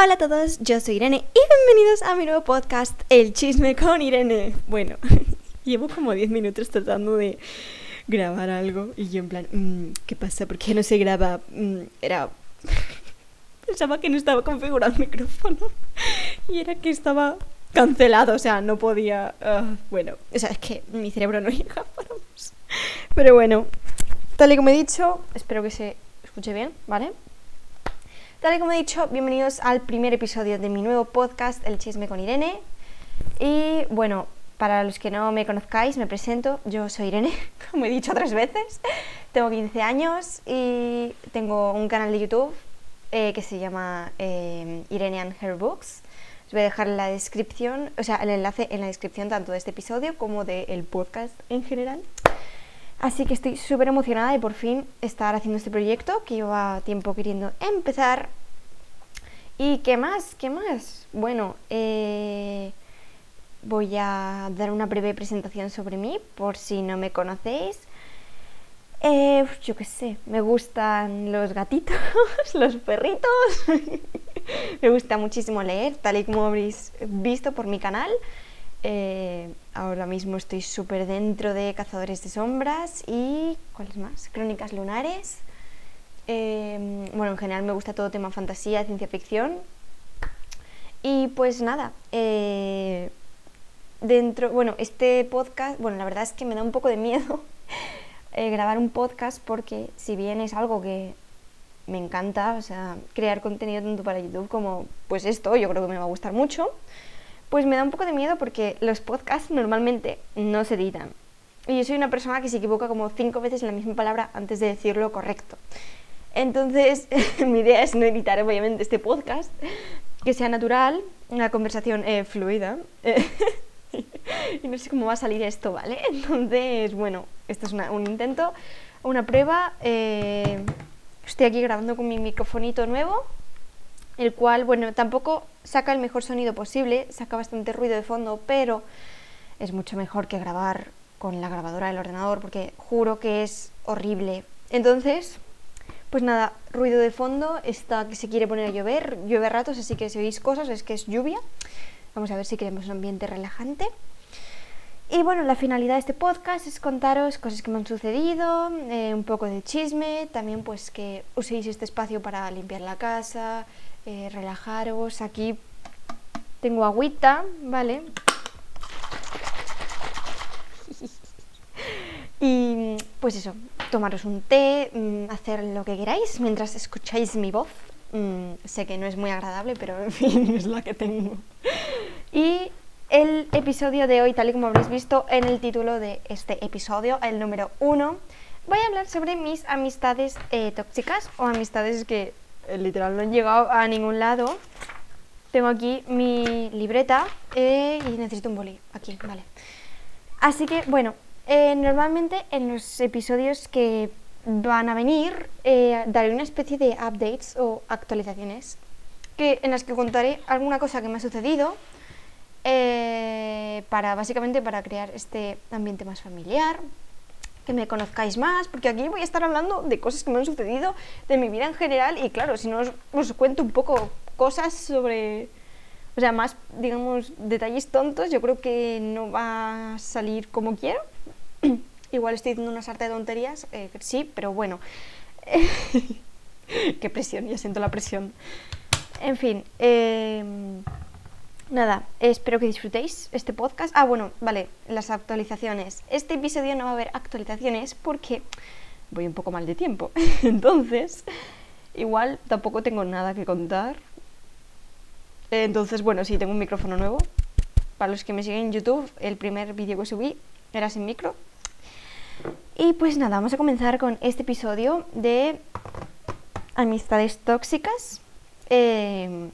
Hola a todos, yo soy Irene y bienvenidos a mi nuevo podcast, El Chisme con Irene. Bueno, llevo como 10 minutos tratando de grabar algo y yo en plan, mm, ¿qué pasa? ¿Por qué no se graba? Mm, era... Pensaba que no estaba configurado el micrófono y era que estaba cancelado, o sea, no podía... ah, bueno, o sea, es que mi cerebro no llega para más. Pero bueno, tal y como he dicho, espero que se escuche bien, ¿vale? Tal y como he dicho, bienvenidos al primer episodio de mi nuevo podcast, El Chisme con Irene. Y bueno, para los que no me conozcáis, me presento. Yo soy Irene, como he dicho tres veces. Tengo 15 años y tengo un canal de YouTube eh, que se llama eh, Irene and Books. Os voy a dejar la descripción, o sea, el enlace en la descripción tanto de este episodio como del podcast en general. Así que estoy súper emocionada de por fin estar haciendo este proyecto que lleva tiempo queriendo empezar. ¿Y qué más? ¿Qué más? Bueno, eh, voy a dar una breve presentación sobre mí por si no me conocéis. Eh, yo qué sé, me gustan los gatitos, los perritos. me gusta muchísimo leer, tal y como habréis visto por mi canal. Eh, ahora mismo estoy súper dentro de Cazadores de Sombras y. ¿Cuáles más? Crónicas Lunares. Eh, bueno, en general me gusta todo tema fantasía, ciencia ficción. Y pues nada, eh, dentro. Bueno, este podcast. Bueno, la verdad es que me da un poco de miedo eh, grabar un podcast porque, si bien es algo que me encanta, o sea, crear contenido tanto para YouTube como pues esto, yo creo que me va a gustar mucho. Pues me da un poco de miedo porque los podcasts normalmente no se editan. Y yo soy una persona que se equivoca como cinco veces en la misma palabra antes de decirlo correcto. Entonces, mi idea es no editar obviamente este podcast, que sea natural, una conversación eh, fluida. y no sé cómo va a salir esto, ¿vale? Entonces, bueno, esto es un intento, una prueba. eh, estoy aquí grabando con mi microfonito nuevo el cual, bueno, tampoco saca el mejor sonido posible, saca bastante ruido de fondo, pero es mucho mejor que grabar con la grabadora del ordenador, porque juro que es horrible. Entonces, pues nada, ruido de fondo, está que se quiere poner a llover, llueve ratos, así que si oís cosas es que es lluvia. Vamos a ver si queremos un ambiente relajante. Y bueno, la finalidad de este podcast es contaros cosas que me han sucedido, eh, un poco de chisme, también pues que uséis este espacio para limpiar la casa, eh, relajaros. Aquí tengo agüita, ¿vale? Y pues eso, tomaros un té, mm, hacer lo que queráis mientras escucháis mi voz. Mm, sé que no es muy agradable, pero en fin, es la que tengo. Y el episodio de hoy, tal y como habréis visto en el título de este episodio, el número uno, voy a hablar sobre mis amistades eh, tóxicas o amistades que literal no han llegado a ningún lado. Tengo aquí mi libreta eh, y necesito un boli. Aquí, vale. Así que, bueno, eh, normalmente en los episodios que van a venir eh, daré una especie de updates o actualizaciones que, en las que contaré alguna cosa que me ha sucedido eh, para básicamente para crear este ambiente más familiar, que me conozcáis más, porque aquí voy a estar hablando de cosas que me han sucedido, de mi vida en general, y claro, si no os, cuento un poco cosas sobre, o sea, más, digamos, detalles tontos, yo creo que no va a salir como quiero. Igual estoy diciendo una sarta de tonterías, eh, sí, pero bueno. Qué presión, ya siento la presión. En fin, eh, nada, espero que disfrutéis este podcast. Ah, bueno, vale, las actualizaciones. Este episodio no va a haber actualizaciones porque voy un poco mal de tiempo. Entonces, igual tampoco tengo nada que contar. Entonces, bueno, sí, tengo un micrófono nuevo. Para los que me siguen en YouTube, el primer vídeo que subí era sin micro. Y pues nada, vamos a comenzar con este episodio de amistades tóxicas. Eh,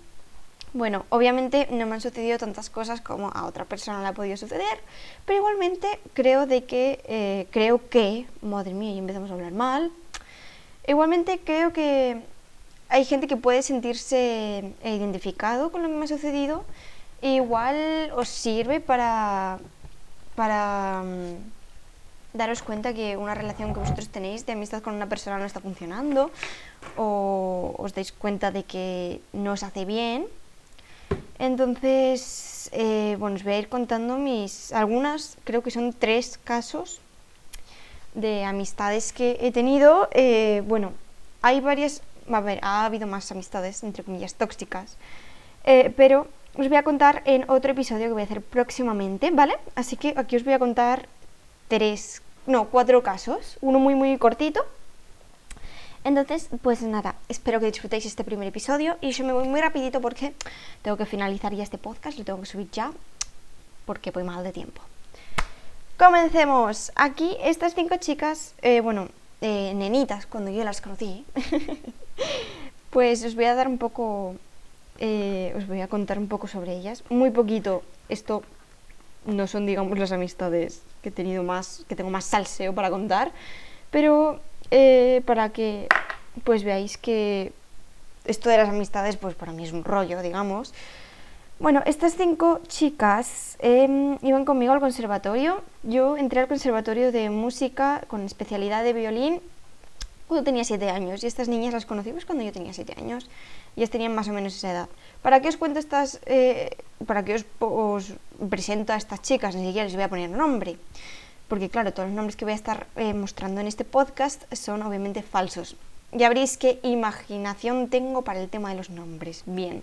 bueno, obviamente no me han sucedido tantas cosas como a otra persona le ha podido suceder, pero igualmente creo de que, eh, creo que, madre mía, ya empezamos a hablar mal, igualmente creo que hay gente que puede sentirse eh, identificado con lo que me ha sucedido, e igual os sirve para, para, mm, daros cuenta que una relación que vosotros tenéis de amistad con una persona no está funcionando o os dais cuenta de que no os hace bien. Entonces, eh, bueno, os voy a ir contando mis, algunas, creo que son tres casos de amistades que he tenido. Eh, bueno, hay varias, a ver, ha habido más amistades, entre comillas, tóxicas, eh, pero os voy a contar en otro episodio que voy a hacer próximamente, ¿vale? Así que aquí os voy a contar tres, no, cuatro casos, uno muy, muy cortito. Entonces, pues nada, espero que disfrutéis este primer episodio y yo me voy muy rapidito porque tengo que finalizar ya este podcast, lo tengo que subir ya porque voy mal de tiempo. Comencemos. Aquí estas cinco chicas, eh, bueno, eh, nenitas, cuando yo las conocí, pues os voy a dar un poco, eh, os voy a contar un poco sobre ellas. Muy poquito, esto no son, digamos, las amistades que he tenido más, que tengo más salseo para contar, pero para que, pues veáis que esto de las amistades, pues para mí es un rollo, digamos. Bueno, estas cinco chicas em, iban conmigo al conservatorio. Yo entré al conservatorio de música con especialidad de violín cuando tenía siete años y estas niñas las conocí pues, cuando yo tenía siete años. Ellas tenían más o menos esa edad. ¿Para qué os cuento estas, eh, para qué os, presento a estas chicas? Ni siquiera les voy a poner nombre. Porque claro, todos los nombres que voy a estar eh, mostrando en este podcast son obviamente falsos. Ya veréis qué imaginación tengo para el tema de los nombres. Bien.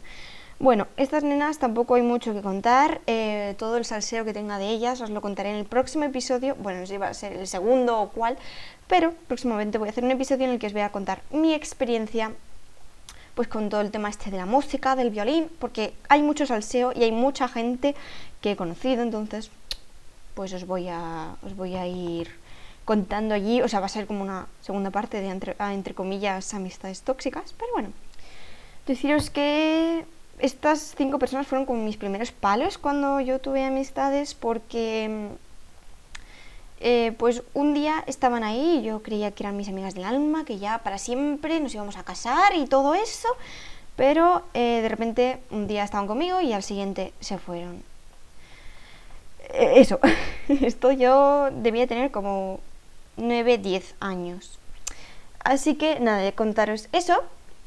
Bueno, estas nenas tampoco hay mucho que contar, eh, todo el salseo que tenga de ellas os lo contaré en el próximo episodio, bueno, no sé si va a ser el segundo o cuál, pero próximamente voy a hacer un episodio en el que os voy a contar mi experiencia pues con todo el tema este de la música, del violín, porque hay mucho salseo y hay mucha gente que he conocido, entonces pues os voy a, os voy a ir contando allí, o sea, va a ser como una segunda parte de entre, entre comillas amistades tóxicas, pero bueno, deciros que estas cinco personas fueron como mis primeros palos cuando yo tuve amistades porque eh, pues un día estaban ahí, yo creía que eran mis amigas del alma, que ya para siempre nos íbamos a casar y todo eso, pero eh, de repente un día estaban conmigo y al siguiente se fueron. Eh, eso, esto yo debía tener como 9, 10 años. Así que nada, de contaros eso,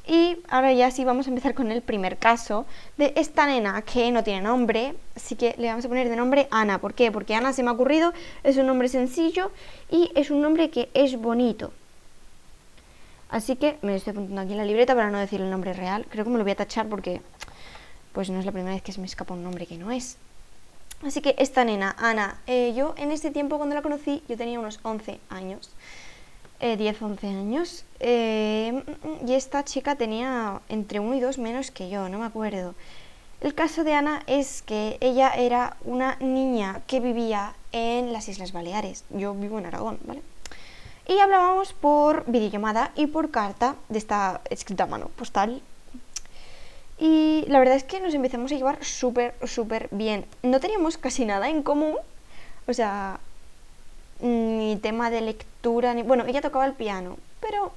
y ahora ya sí vamos a empezar con el primer caso de esta nena que no tiene nombre, así que le vamos a poner de nombre Ana. ¿Por qué? Porque Ana se me ha ocurrido, es un nombre sencillo y es un nombre que es bonito. Así que me estoy apuntando aquí en la libreta para no decir el nombre real. Creo que me lo voy a tachar porque pues no es la primera vez que se me escapa un nombre que no es. Así que esta nena, Ana, eh, yo en este tiempo cuando la conocí yo tenía unos 11 años. 10, eh, 11 años. Eh, y esta chica tenía entre 1 y 2 menos que yo, no me acuerdo. El caso de Ana es que ella era una niña que vivía en las Islas Baleares. Yo vivo en Aragón, ¿vale? Y hablábamos por videollamada y por carta de esta escrita a mano postal. Y la verdad es que nos empezamos a llevar súper, súper bien. No teníamos casi nada en común. O sea, ni tema de lectura, ni... Bueno, ella tocaba el piano, pero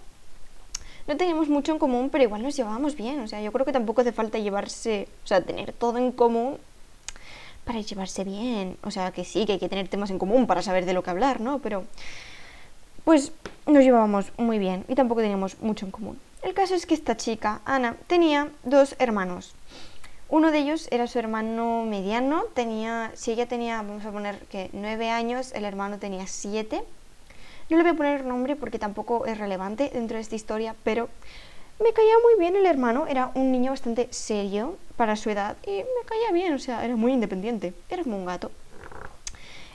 no teníamos mucho en común, pero igual nos llevábamos bien. O sea, yo creo que tampoco hace falta llevarse, o sea, tener todo en común para llevarse bien. O sea, que sí, que hay que tener temas en común para saber de lo que hablar, ¿no? Pero, pues nos llevábamos muy bien y tampoco teníamos mucho en común. El caso es que esta chica, Ana, tenía dos hermanos. Uno de ellos era su hermano mediano, tenía, si ella tenía, vamos a poner que nueve años, el hermano tenía siete. No le voy a poner nombre porque tampoco es relevante dentro de esta historia, pero me caía muy bien el hermano, era un niño bastante serio para su edad y me caía bien, o sea, era muy independiente, era como un gato.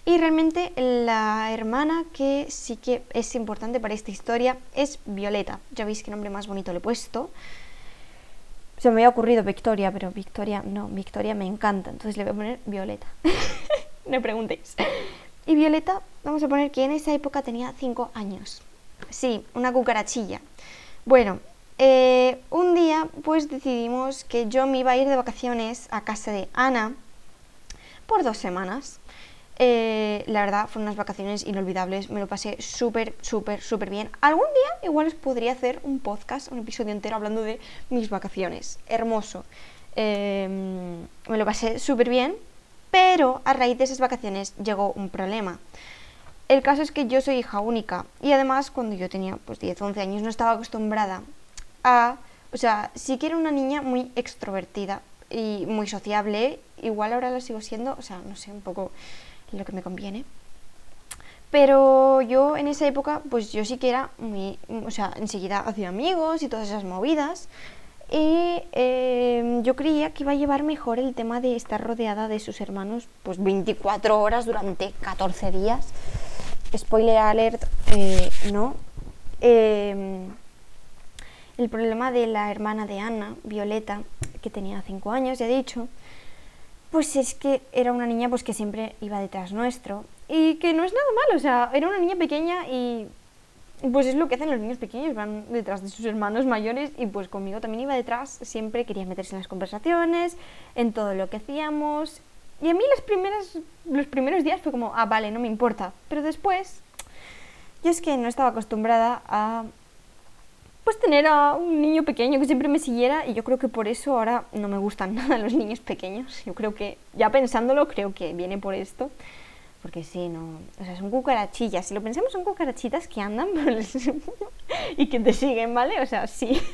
Y realmente la hermana que sí que es importante para esta historia es Violeta. Ya veis qué nombre más bonito le he puesto. Se me había ocurrido Victoria, pero Victoria no, Victoria me encanta, entonces le voy a poner Violeta. no preguntéis. Y Violeta, vamos a poner que en esa época tenía 5 años. Sí, una cucarachilla. Bueno, eh, un día pues decidimos que yo me iba a ir de vacaciones a casa de Ana por dos semanas. Eh, la verdad, fueron unas vacaciones inolvidables, me lo pasé súper, súper, súper bien. Algún día igual podría hacer un podcast, un episodio entero hablando de mis vacaciones. Hermoso. Em, me lo pasé súper bien, pero a raíz de esas vacaciones llegó un problema. el caso es que yo soy hija única y además cuando yo tenía pues 10, 11 años no estaba acostumbrada a, o sea, sí que era una niña muy extrovertida y muy sociable, igual ahora lo sigo siendo, o sea, no sé, un poco lo que me conviene. Pero yo en esa época, pues yo sí que era muy, o sea, enseguida hacía amigos y todas esas movidas. Y em, yo creía que iba a llevar mejor el tema de estar rodeada de sus hermanos, pues 24 horas durante 14 días. Spoiler alert, eh, no. Em, el problema de la hermana de Ana, Violeta, que tenía 5 años, ya he dicho, pues es que era una niña pues que siempre iba detrás nuestro y que no es nada malo, o sea, era una niña pequeña y pues es lo que hacen los niños pequeños, van detrás de sus hermanos mayores y pues conmigo también iba detrás, siempre quería meterse en las conversaciones, en todo lo que hacíamos. Y a mí las primeras, los primeros días fue como, ah, vale, no me importa. Pero después, yo es que no estaba acostumbrada a pues tener a un niño pequeño que siempre me siguiera y yo creo que por eso ahora no me gustan nada los niños pequeños. Yo creo que, ya pensándolo, creo que viene por esto. Porque sí, no. O sea, son cucarachillas. Si lo pensamos, son cucarachitas que andan y que te siguen, ¿vale? O sea, sí.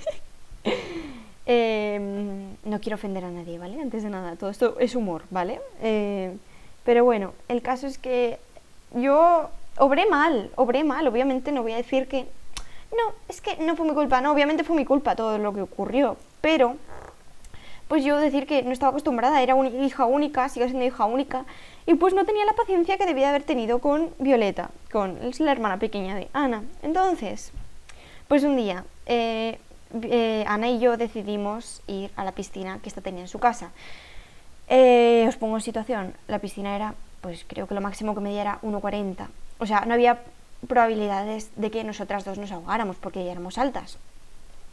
Em, no quiero ofender a nadie, ¿vale? Antes de nada, todo esto es humor, ¿vale? Eh, pero bueno, el caso es que yo obré mal, obré mal. Obviamente no voy a decir que. No, es que no fue mi culpa, no, obviamente fue mi culpa todo lo que ocurrió. Pero pues yo decir que no estaba acostumbrada, era una hija única, sigo siendo hija única, y pues no tenía la paciencia que debía haber tenido con Violeta, con la hermana pequeña de Ana. Entonces, pues un día, eh, eh, Ana y yo decidimos ir a la piscina que esta tenía en su casa. Eh, os pongo en situación, la piscina era, pues creo que lo máximo que medía era 1,40. O sea, no había probabilidades de que nosotras dos nos ahogáramos porque ya éramos altas.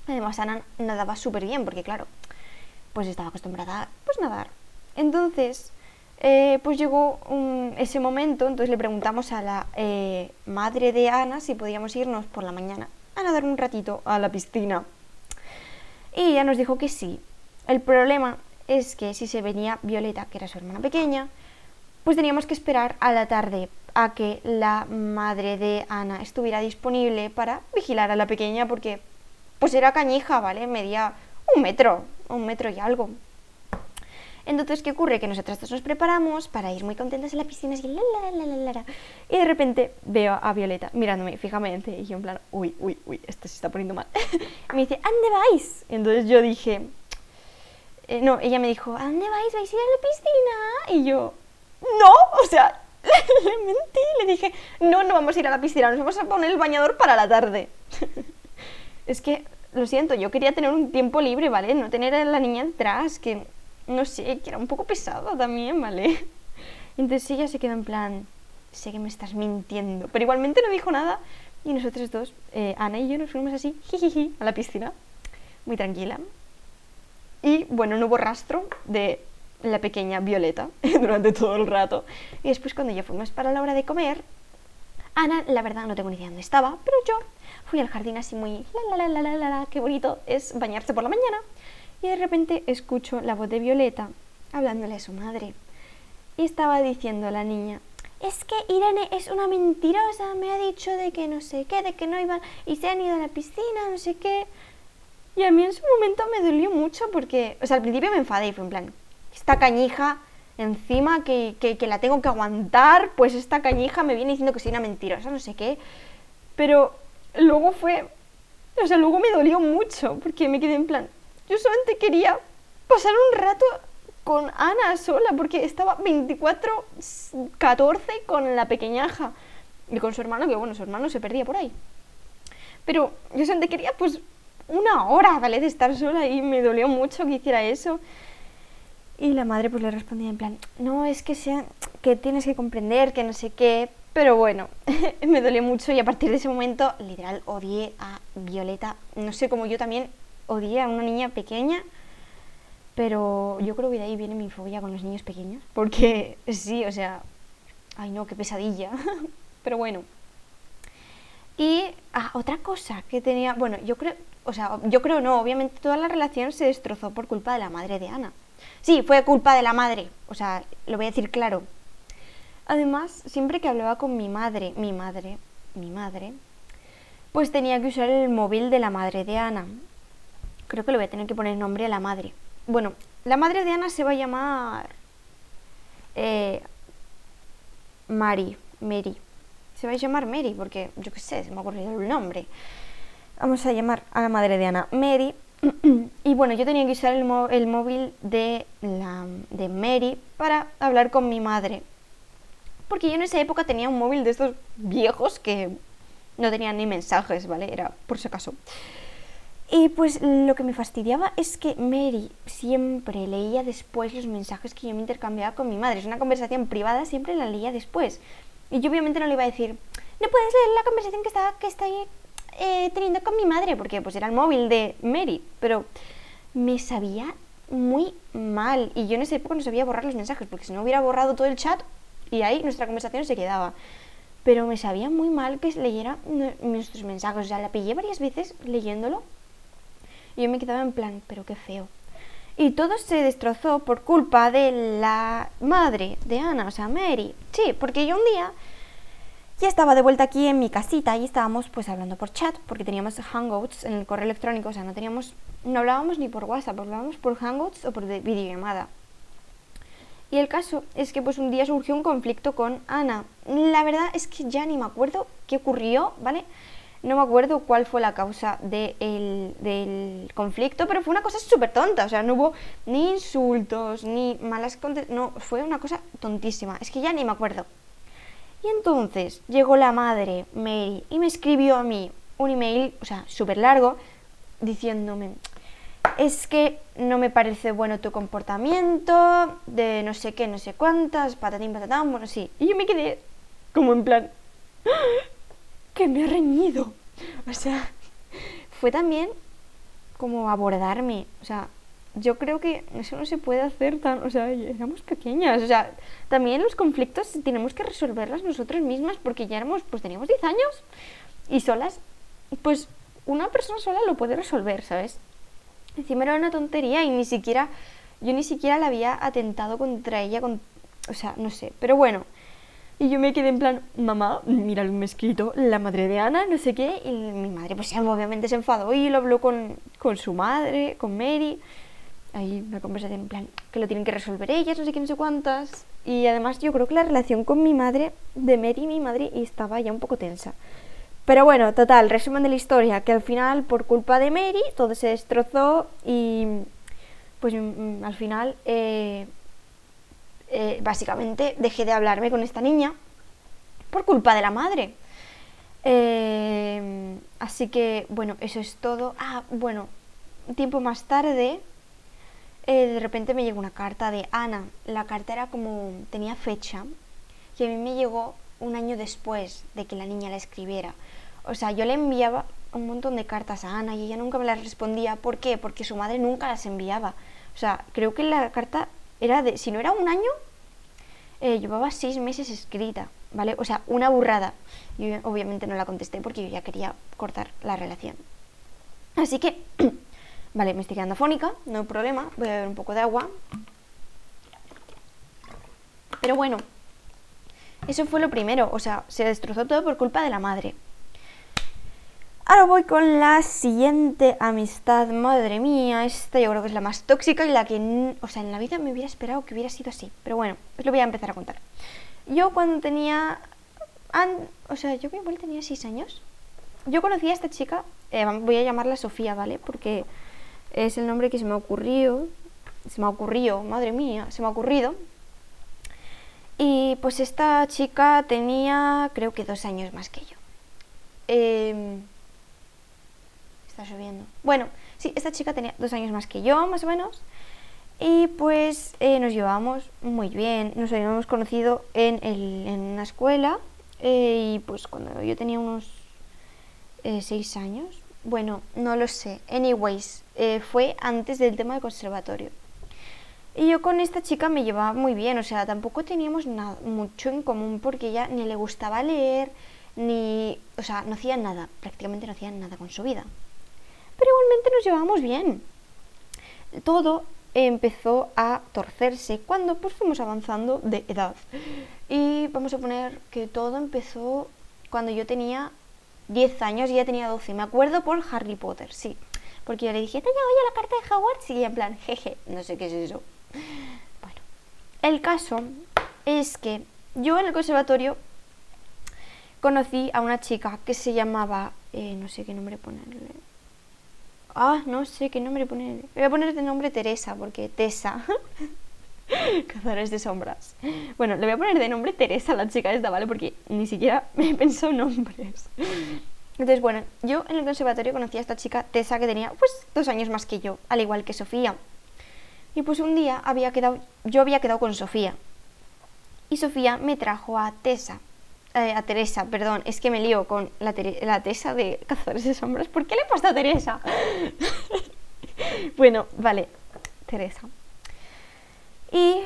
Además, Ana nadaba súper bien porque, claro, pues estaba acostumbrada a pues, nadar. Entonces, eh, pues llegó ese momento, entonces le preguntamos a la eh, madre de Ana si podíamos irnos por la mañana a nadar un ratito a la piscina. Y ella nos dijo que sí. El problema es que si se venía Violeta, que era su hermana pequeña, pues teníamos que esperar a la tarde a que la madre de Ana estuviera disponible para vigilar a la pequeña porque pues era cañija, ¿vale? Medía un metro, un metro y algo. Entonces, ¿qué ocurre? Que nosotras nos preparamos para ir muy contentas en la piscina y, la, la, la, la, y de repente veo a Violeta mirándome fijamente y yo en plan, uy, uy, uy, esto se está poniendo mal. me dice, ¿a dónde vais? Entonces yo dije, eh, no, ella me dijo, ¿a dónde vais? ¿Vais a ir a la piscina? Y yo, no, o sea, le mentí, le dije, no, no vamos a ir a la piscina, nos vamos a poner el bañador para la tarde. es que lo siento, yo quería tener un tiempo libre, ¿vale? No tener a la niña detrás, que no sé, que era un poco pesada también, ¿vale? Entonces ella se quedó en plan, sé que me estás mintiendo, pero igualmente no dijo nada y nosotros dos, eh, Ana y yo, nos fuimos así, jijiji, a la piscina, muy tranquila. Y bueno, no hubo rastro de la pequeña Violeta durante todo el rato. Y después cuando ya fuimos para la hora de comer, Ana, la verdad no tengo ni idea dónde estaba, pero yo fui al jardín así muy la la la la la la, qué bonito es bañarse por la mañana. Y de repente escucho la voz de Violeta hablándole a su madre. Y estaba diciendo a la niña, es que Irene es una mentirosa, me ha dicho de que no sé qué, de que no iban y se han ido a la piscina, no sé qué. Y a mí en su momento me dolió mucho porque, o sea, al principio me enfadé y fue en plan, esta cañija encima que, que, la tengo que aguantar, pues esta cañija me viene diciendo que soy una mentirosa, no sé qué. Pero luego fue, o sea, luego me dolió mucho porque me quedé en plan, yo solamente quería pasar un rato con Ana sola porque estaba 24-14 con la pequeñaja y con su hermano, que bueno, su hermano se perdía por ahí. Pero yo solamente quería pues una hora, ¿vale? De estar sola y me dolió mucho que hiciera eso. Y la madre pues le respondía en plan, no, es que, sea, que tienes que comprender, que no sé qué. Pero bueno, me dolió mucho y a partir de ese momento, literal, odié a Violeta. No sé cómo yo también odié a una niña pequeña, pero yo creo que de ahí viene mi fobia con los niños pequeños. Porque sí, o sea, ay no, qué pesadilla. pero bueno. Y ah, otra cosa que tenía, bueno, yo creo, o sea, yo creo no, obviamente toda la relación se destrozó por culpa de la madre de Ana. Sí, fue culpa de la madre, o sea, lo voy a decir claro. Además, siempre que hablaba con mi madre, mi madre, mi madre, pues tenía que usar el móvil de la madre de Ana. Creo que le voy a tener que poner nombre a la madre. Bueno, la madre de Ana se va a llamar eh, Mari, Mary. Se va a llamar Mary porque yo qué sé, se me ha ocurrido el nombre. Vamos a llamar a la madre de Ana Mary. Y bueno, yo tenía que usar el, el móvil de, la, de Mary para hablar con mi madre. Porque yo en esa época tenía un móvil de estos viejos que no tenían ni mensajes, ¿vale? Era por si acaso. Y pues lo que me fastidiaba es que Mary siempre leía después los mensajes que yo me intercambiaba con mi madre. Es una conversación privada, siempre la leía después. Y yo obviamente no le iba a decir, no puedes leer la conversación que está, que está eh, teniendo con mi madre, porque pues era el móvil de Mary. Pero me sabía muy mal. Y yo en esa época no sabía borrar los mensajes, porque si no hubiera borrado todo el chat y ahí nuestra conversación se quedaba. Pero me sabía muy mal que leyera nuestros mensajes. O sea, la pillé varias veces leyéndolo y yo me quedaba en plan, pero qué feo. Y todo se destrozó por culpa de la madre de Ana, o sea, Mary. Sí, porque yo un día estaba de vuelta aquí en mi casita y estábamos pues hablando por chat, porque teníamos Hangouts en el correo electrónico, o sea, no teníamos, no hablábamos ni por WhatsApp, hablábamos por Hangouts o por videollamada. Y el caso es que pues un día surgió un conflicto con Ana. La verdad es que ya ni me acuerdo qué ocurrió, ¿vale? No me acuerdo cuál fue la causa del conflicto, pero fue una cosa súper tonta. O sea, no hubo ni insultos, ni malas... No, fue una cosa tontísima. Es que ya ni me acuerdo. Y entonces llegó la madre, Mary, y me escribió a mí un email, o sea, súper largo, diciéndome, es que no me parece bueno tu comportamiento, de no sé qué, no sé cuántas, patatín, patatán, bueno, sí. Y yo me quedé como en plan, que me ha reñido. O sea, fue también como abordarme. O sea, yo creo que eso no se puede hacer tan, o sea, éramos pequeñas, o sea, también los conflictos tenemos que resolverlos nosotros mismas porque ya éramos, pues teníamos 10 años y solas, pues una persona sola lo puede resolver, ¿sabes? Encima era una tontería y ni siquiera, yo ni siquiera la había atentado contra ella, con, o sea, no sé, pero bueno, y yo me quedé en plan, mamá, mira lo que me he escrito, la madre de Ana, no sé qué. Y mi madre, pues obviamente se enfadó y lo habló con, con su madre, con Mary. Ahí una conversación en plan, que lo tienen que resolver ellas, no sé qué, no sé cuántas. Y además yo creo que la relación con mi madre, de Mary y mi madre, estaba ya un poco tensa. Pero bueno, total, resumen de la historia, que al final, por culpa de Mary, todo se destrozó y pues mm, al final eh, eh, básicamente dejé de hablarme con esta niña por culpa de la madre. Eh, así que, bueno, eso es todo. Ah, bueno, tiempo más tarde, eh, de repente me llegó una carta de Ana. La carta era como, tenía fecha, y a mí me llegó un año después de que la niña la escribiera. O sea, yo le enviaba un montón de cartas a Ana y ella nunca me las respondía. ¿Por qué? Porque su madre nunca las enviaba. O sea, creo que la carta era de, si no era un año, eh, llevaba seis meses escrita, ¿vale? O sea, una burrada. Yo obviamente no la contesté porque yo ya quería cortar la relación. Así que, vale, me estoy quedando fónica, no hay problema, voy a beber un poco de agua. Pero bueno, eso fue lo primero, o sea, se destrozó todo por culpa de la madre. Ahora voy con la siguiente amistad. Madre mía, esta yo creo que es la más tóxica y la que, o sea, en la vida me hubiera esperado que hubiera sido así. Pero bueno, os lo voy a empezar a contar. Yo cuando tenía, o sea, yo igual tenía 6 años. Yo conocí a esta chica, eh, voy a llamarla Sofía, ¿vale? Porque es el nombre que se me ocurrió, se me ocurrió, madre mía, se me ha ocurrido. Y pues esta chica tenía, creo que dos años más que yo. Eh, Está lloviendo. Bueno, sí, esta chica tenía dos años más que yo, más o menos. Y pues eh, nos llevábamos muy bien. Nos habíamos conocido en, el, en una escuela. Eh, y pues cuando yo tenía unos eh, seis años. Bueno, no lo sé. Anyways, fue antes del tema del conservatorio. Y yo con esta chica me llevaba muy bien, o sea, tampoco teníamos nada, mucho en común porque ella ni le gustaba leer, ni, o sea, no hacía nada, prácticamente no hacía nada con su vida pero igualmente nos llevábamos bien. Todo empezó a torcerse cuando pues fuimos avanzando de edad. Y vamos a poner que todo empezó cuando yo tenía 10 años y ya tenía 12. Me acuerdo por Harry Potter, sí. Porque yo le dije, te llevo ya la carta de Hogwarts y en plan, jeje, no sé qué es eso. Bueno, el caso es que yo en el conservatorio conocí a una chica que se llamaba, eh, no sé qué nombre ponerle. Ah, no sé qué nombre ponerle. Voy a poner de nombre Teresa, porque Tessa. Cazadores de sombras. Bueno, le voy a poner de nombre Teresa la chica esta, ¿vale? Porque ni siquiera me pensado nombres. Entonces, bueno, yo en el conservatorio conocí a esta chica, Tessa, que tenía pues dos años más que yo, al igual que Sofía. Y pues un día había quedado, yo había quedado con Sofía. Y Sofía me trajo a Tessa, eh, a Teresa, perdón, es que me lío con la, la Tessa de Cazadores de Sombras. ¿Por qué le he puesto a Teresa? bueno, vale, Teresa. Y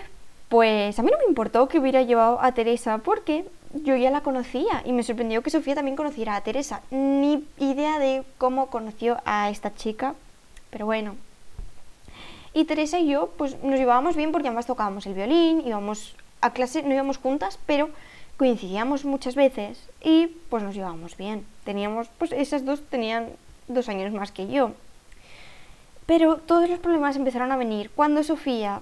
pues a mí no me importó que hubiera llevado a Teresa porque yo ya la conocía y me sorprendió que Sofía también conociera a Teresa. Ni idea de cómo conoció a esta chica, pero bueno. Y Teresa y yo pues nos llevábamos bien porque ambas tocábamos el violín, íbamos a clase, no íbamos juntas, pero coincidíamos muchas veces y pues nos llevábamos bien. Teníamos, pues esas dos tenían dos años más que yo. Pero todos los problemas empezaron a venir cuando Sofía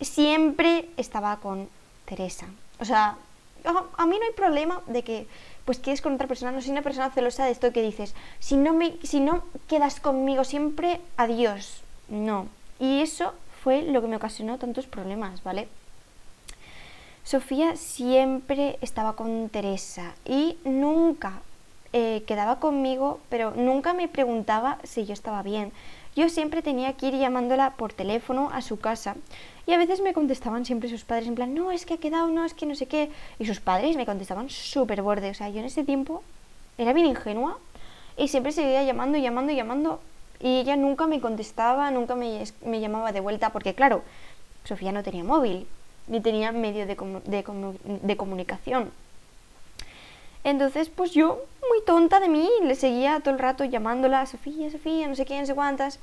siempre estaba con Teresa. O sea, a mí no hay problema de que pues quieres con otra persona, no soy una persona celosa de esto que dices, si no me si no quedas conmigo siempre, adiós. No. Y eso fue lo que me ocasionó tantos problemas, ¿vale? Sofía siempre estaba con Teresa y nunca eh, quedaba conmigo, pero nunca me preguntaba si yo estaba bien. Yo siempre tenía que ir llamándola por teléfono a su casa y a veces me contestaban siempre sus padres en plan, no, es que ha quedado, no, es que no sé qué. Y sus padres me contestaban súper borde. O sea, yo en ese tiempo era bien ingenua y siempre seguía llamando y llamando y llamando y ella nunca me contestaba, nunca me, me llamaba de vuelta porque claro, Sofía no tenía móvil ni tenía medio de, de, comunicación. Entonces, pues yo, muy tonta de mí, le seguía todo el rato llamándola, Sofía, Sofía, no sé qué, no sé cuántas.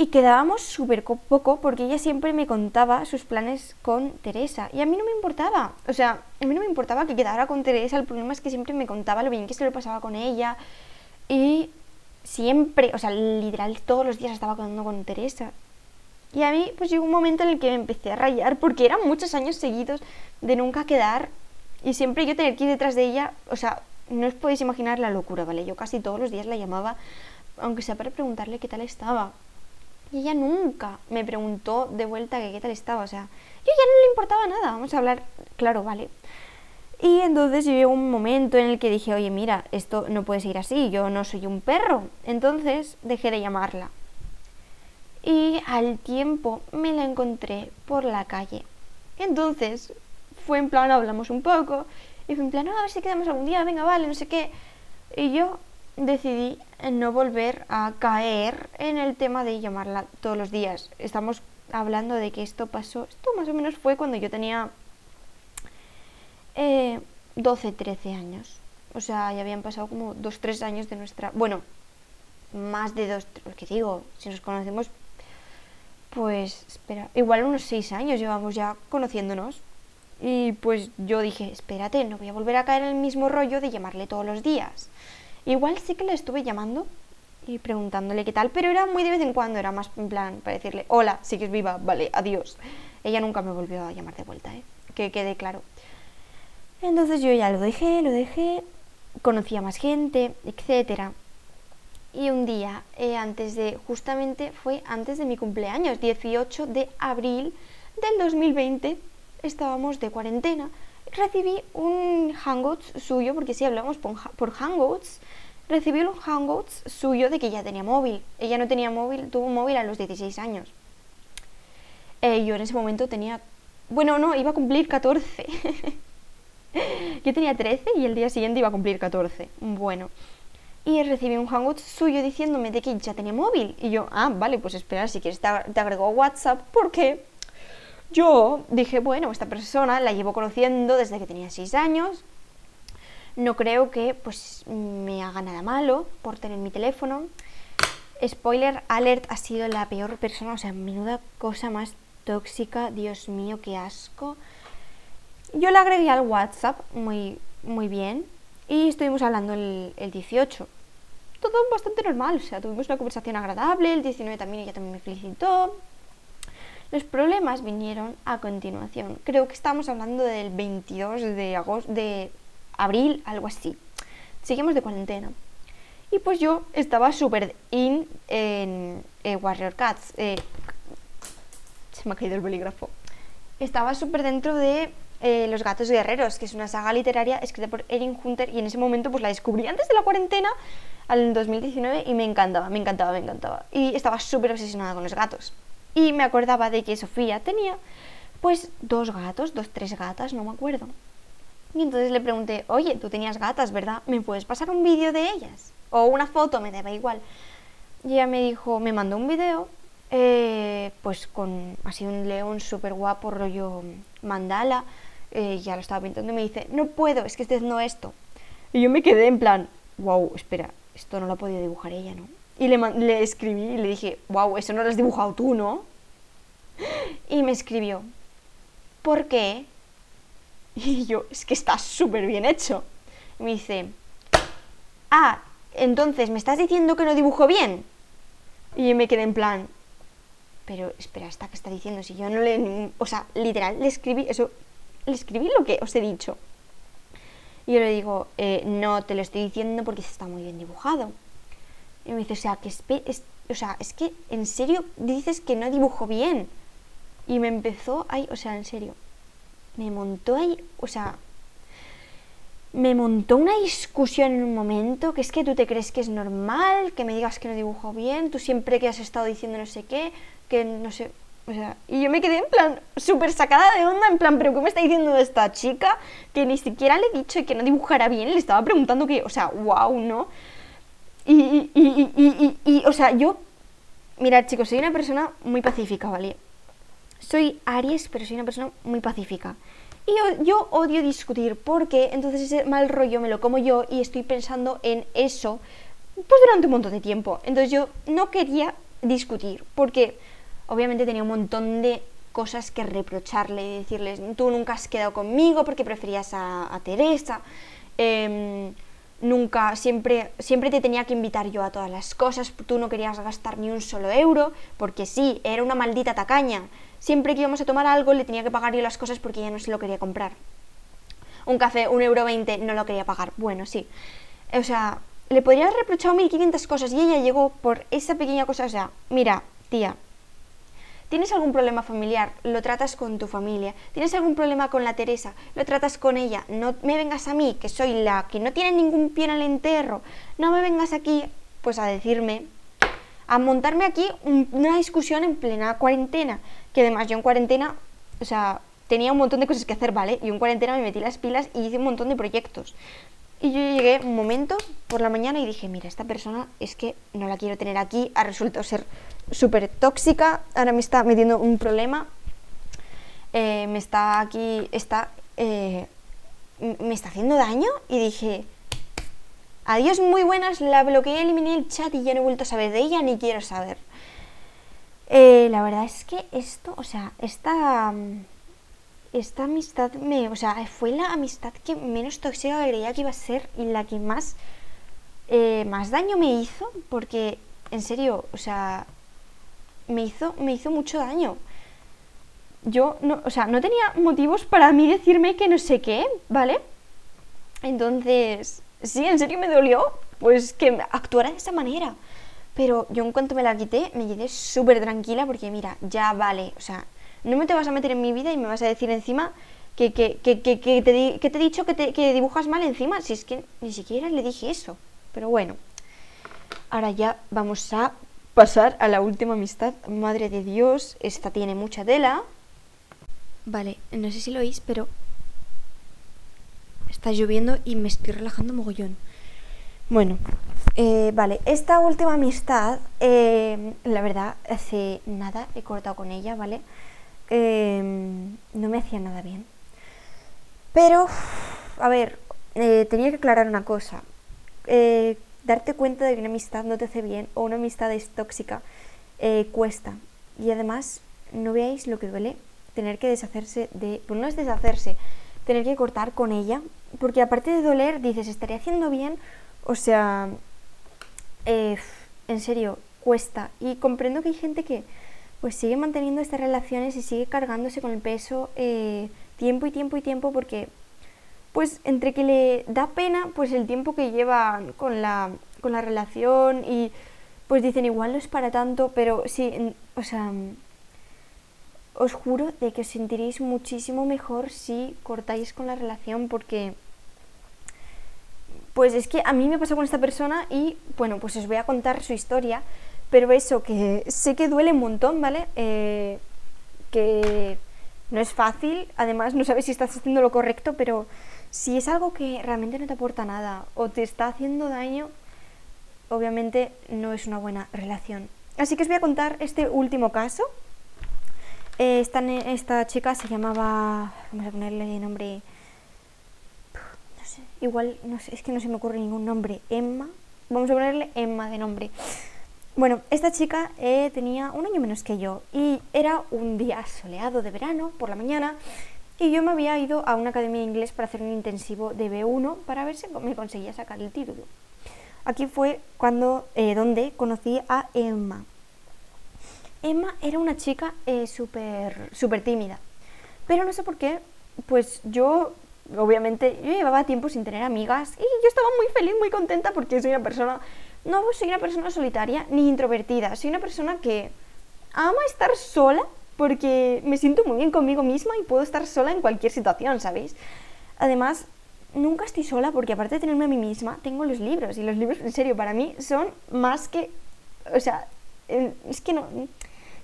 Y quedábamos súper poco porque ella siempre me contaba sus planes con Teresa. Y a mí no me importaba. O sea, a mí no me importaba que quedara con Teresa. El problema es que siempre me contaba lo bien que se le pasaba con ella. Y siempre, o sea, literal todos los días estaba quedando con Teresa. Y a mí pues llegó un momento en el que me empecé a rayar porque eran muchos años seguidos de nunca quedar y siempre yo tener que ir detrás de ella, o sea, no os podéis imaginar la locura, ¿vale? Yo casi todos los días la llamaba, aunque sea para preguntarle qué tal estaba. Y ella nunca me preguntó de vuelta qué tal estaba, o sea, yo ya no le importaba nada, vamos a hablar, claro, vale. Y entonces llegó un momento en el que dije, oye, mira, esto no puede seguir así, yo no soy un perro. Entonces dejé de llamarla y al tiempo me la encontré por la calle. Entonces fue en plan, hablamos un poco y fue en plan, a ver si quedamos algún día, venga, vale, no sé qué. Y yo decidí no volver a caer en el tema de llamarla todos los días. Estamos hablando de que esto pasó, esto más o menos fue cuando yo tenía eh, 12, 13 años. O sea, ya habían pasado como 2, 3 años de nuestra... Bueno, más de 2, porque digo, si nos conocemos pues, espera, igual unos seis años llevamos ya conociéndonos. Y pues yo dije, espérate, no voy a volver a caer en el mismo rollo de llamarle todos los días. Igual sí que le estuve llamando y preguntándole qué tal, pero era muy de vez en cuando, era más en plan para decirle, hola, sigues viva, vale, adiós. Ella nunca me volvió a llamar de vuelta, ¿eh? que quede claro. Entonces yo ya lo dejé, lo dejé, conocía más gente, etcétera. Y un día, eh, antes de, justamente fue antes de mi cumpleaños, 18 de abril del 2020, estábamos de cuarentena, recibí un Hangouts suyo, porque si hablamos por, Hangouts, recibí un Hangouts suyo de que ya tenía móvil. Ella no tenía móvil, tuvo móvil a los 16 años. Eh, yo en ese momento tenía, bueno, no, iba a cumplir 14. yo tenía 13 y el día siguiente iba a cumplir 14. Bueno y recibí un hangout suyo diciéndome de que ya tenía móvil. Y yo, ah, vale, pues espera, si quieres te, agrego a WhatsApp porque yo dije, bueno, esta persona la llevo conociendo desde que tenía 6 años. No creo que pues me haga nada malo por tener mi teléfono. spoiler alert, ha sido la peor persona, o sea, menuda cosa más tóxica, Dios mío, qué asco. Yo la agregué al WhatsApp muy, muy bien y estuvimos hablando el, el 18. Todo bastante normal, o sea, tuvimos una conversación agradable, el 19 también ella también me felicitó. Los problemas vinieron a continuación. Creo que estamos hablando del 22 de agosto, de abril, algo así. Seguimos de cuarentena. Y pues yo estaba súper in en eh, Warrior Cats. Eh, se me ha caído el bolígrafo. Estaba súper dentro de eh, Los Gatos Guerreros, que es una saga literaria escrita por Erin Hunter y en ese momento pues la descubrí antes de la cuarentena, al 2019, y me encantaba, me encantaba, me encantaba. Y estaba súper obsesionada con los gatos. Y me acordaba de que Sofía tenía pues dos gatos, dos, tres gatas, no me acuerdo. Y entonces le pregunté, oye, tú tenías gatas, ¿verdad? ¿Me puedes pasar un vídeo de ellas? O una foto, me daba igual. Y ella me dijo, me mandó un vídeo, eh, pues con así un león súper guapo, rollo mandala, eh, ya lo estaba pintando y me dice, no puedo, es que estoy haciendo esto. Y yo me quedé en plan, wow, espera, esto no lo ha podido dibujar ella, ¿no? Y le, le escribí y le dije, wow, eso no lo has dibujado tú, ¿no? Y me escribió, ¿por qué? Y yo, es que está súper bien hecho. Me dice, ah, entonces, ¿me estás diciendo que no dibujo bien? Y me quedé en plan, pero espera, ¿esta qué está diciendo? Si yo no le... O sea, literal, le escribí eso, le escribí lo que os he dicho. Y yo le digo, eh, no, te lo estoy diciendo porque está muy bien dibujado. Y me dice, o sea, que es, o sea, es que en serio dices que no dibujo bien. Y me empezó ahí, o sea, en serio, me montó ahí, o sea, me montó una discusión en un momento, que es que tú te crees que es normal, que me digas que no dibujo bien, tú siempre que has estado diciendo no sé qué, que no sé, o sea, y yo me quedé en plan súper sacada de onda, en plan, pero ¿qué me está diciendo esta chica? Que ni siquiera le he dicho que no dibujara bien, le estaba preguntando que, o sea, wow, ¿no? Y, y, y, y, o sea, yo, mirad chicos, soy una persona muy pacífica, ¿vale? Soy Aries, pero soy una persona muy pacífica. Y yo, odio discutir porque entonces ese mal rollo me lo como yo y estoy pensando en eso pues durante un montón de tiempo. Entonces yo no quería discutir porque obviamente tenía un montón de cosas que reprocharle y decirles, tú nunca has quedado conmigo porque preferías a, Teresa. Em, nunca, siempre, siempre te tenía que invitar yo a todas las cosas, tú no querías gastar ni un solo euro, porque sí, era una maldita tacaña. Siempre que íbamos a tomar algo le tenía que pagar yo las cosas porque ella no se lo quería comprar. Un café, un euro veinte, no lo quería pagar. Bueno, sí. O sea, le podrías reprochar 1500 cosas y ella llegó por esa pequeña cosa. O sea, mira, tía, ¿Tienes algún problema familiar? Lo tratas con tu familia. ¿Tienes algún problema con la Teresa? Lo tratas con ella. No me vengas a mí, que soy la que no tiene ningún pie en el entierro. No me vengas aquí, pues a decirme, a montarme aquí una discusión en plena cuarentena. Que además yo en cuarentena, o sea, tenía un montón de cosas que hacer, ¿vale? Y en cuarentena me metí las pilas y hice un montón de proyectos. Y yo llegué un momento por la mañana y dije, mira, esta persona es que no la quiero tener aquí, ha resultado ser súper tóxica, ahora me está metiendo un problema, eh, me está aquí, está, eh, me está haciendo daño y dije, adiós muy buenas, la bloqueé, eliminé el chat y ya no he vuelto a saber de ella ni quiero saber. Eh, la verdad es que esto, o sea, esta, esta amistad me, o sea, fue la amistad que menos tóxica creía que iba a ser y la que más, más daño me hizo, porque en serio, o sea, me hizo, me hizo mucho daño. Yo, no, o sea, no tenía motivos para mí decirme que no sé qué, ¿vale? Entonces, sí, en serio me dolió, pues que actuara de esa manera. Pero yo en cuanto me la quité, me quedé súper tranquila porque mira, ya vale, o sea, no me te vas a meter en mi vida y me vas a decir encima que, que, que, que, te, que te, he dicho que, te, que dibujas mal encima, si es que ni siquiera le dije eso. Pero bueno, ahora ya vamos a pasar a la última amistad. Madre de Dios, esta tiene mucha tela. Vale, no sé si lo oís, pero está lloviendo y me estoy relajando mogollón. Bueno, eh, vale, esta última amistad, eh, la verdad, hace nada he cortado con ella, ¿vale? Eh, no me hacía nada bien. Pero, a ver, tenía que aclarar una cosa darte cuenta de que una amistad no te hace bien o una amistad es tóxica eh, cuesta. Y además, no veáis lo que duele tener que deshacerse de... Pues no es deshacerse, tener que cortar con ella, porque aparte de doler, dices, ¿estaría haciendo bien? O sea, eh, en serio, cuesta. Y comprendo que hay gente que pues sigue manteniendo estas relaciones y sigue cargándose con el peso eh, tiempo y tiempo y tiempo porque pues entre que le da pena pues el tiempo que lleva con la, con la relación y pues dicen igual no es para tanto, pero sí, o sea, os juro de que os sentiréis muchísimo mejor si cortáis con la relación porque pues es que a mí me pasó con esta persona y bueno, pues os voy a contar su historia, pero eso que sé que duele un montón, ¿vale? Eh, que no es fácil, además no sabes si estás haciendo lo correcto, pero si es algo que realmente no te aporta nada o te está haciendo daño, obviamente no es una buena relación. Así que os voy a contar este último caso. Eh, esta, esta, chica se llamaba, vamos a ponerle nombre, no sé, igual, no sé, es que no se me ocurre ningún nombre, Emma, vamos a ponerle Emma de nombre. Bueno, esta chica eh, tenía un año menos que yo y era un día soleado de verano por la mañana y yo me había ido a una academia de inglés para hacer un intensivo de B1 para ver si me conseguía sacar el título. Aquí fue cuando, eh, donde conocí a Emma. Emma era una chica eh, súper tímida, pero no sé por qué, pues yo, obviamente, yo llevaba tiempo sin tener amigas y yo estaba muy feliz, muy contenta porque soy una persona, no soy una persona solitaria ni introvertida, soy una persona que ama estar sola porque me siento muy bien conmigo misma y puedo estar sola en cualquier situación, ¿sabéis? Además, nunca estoy sola porque aparte de tenerme a mí misma, tengo los libros y los libros, en serio, para mí son más que... O sea, es que no...